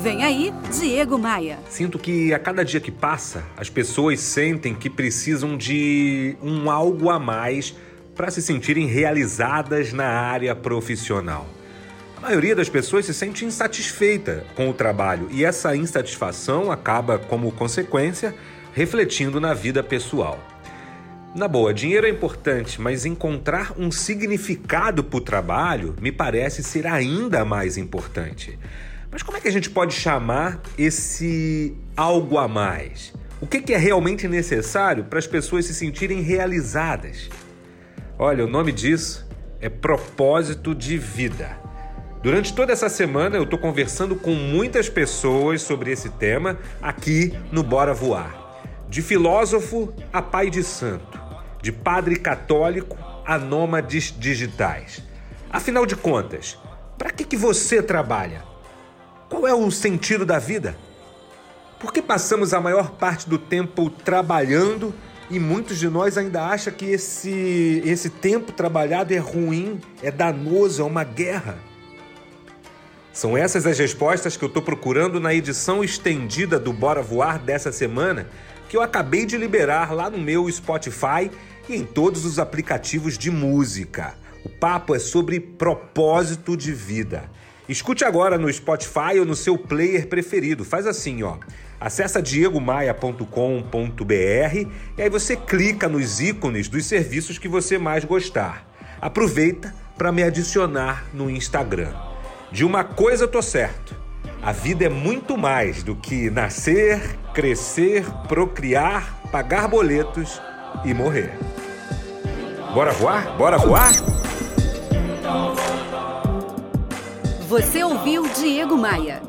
Vem aí, Diego Maia. Sinto que a cada dia que passa, as pessoas sentem que precisam de um algo a mais para se sentirem realizadas na área profissional. A maioria das pessoas se sente insatisfeita com o trabalho e essa insatisfação acaba, como consequência, refletindo na vida pessoal. Na boa, dinheiro é importante, mas encontrar um significado para o trabalho me parece ser ainda mais importante. Mas como é que a gente pode chamar esse algo a mais? O que é realmente necessário para as pessoas se sentirem realizadas? Olha, o nome disso é propósito de vida. Durante toda essa semana eu estou conversando com muitas pessoas sobre esse tema aqui no Bora Voar. De filósofo a pai de santo, de padre católico a nômades digitais. Afinal de contas, para que, que você trabalha? Qual é o sentido da vida? Por que passamos a maior parte do tempo trabalhando e muitos de nós ainda acham que esse, esse tempo trabalhado é ruim, é danoso, é uma guerra? São essas as respostas que eu estou procurando na edição estendida do Bora Voar dessa semana que eu acabei de liberar lá no meu Spotify e em todos os aplicativos de música. O papo é sobre propósito de vida. Escute agora no Spotify ou no seu player preferido. Faz assim, ó. Acesse diegomaia.com.br e aí você clica nos ícones dos serviços que você mais gostar. Aproveita para me adicionar no Instagram. De uma coisa eu tô certo. A vida é muito mais do que nascer, crescer, procriar, pagar boletos e morrer. Bora voar? Bora voar? Você ouviu Diego Maia.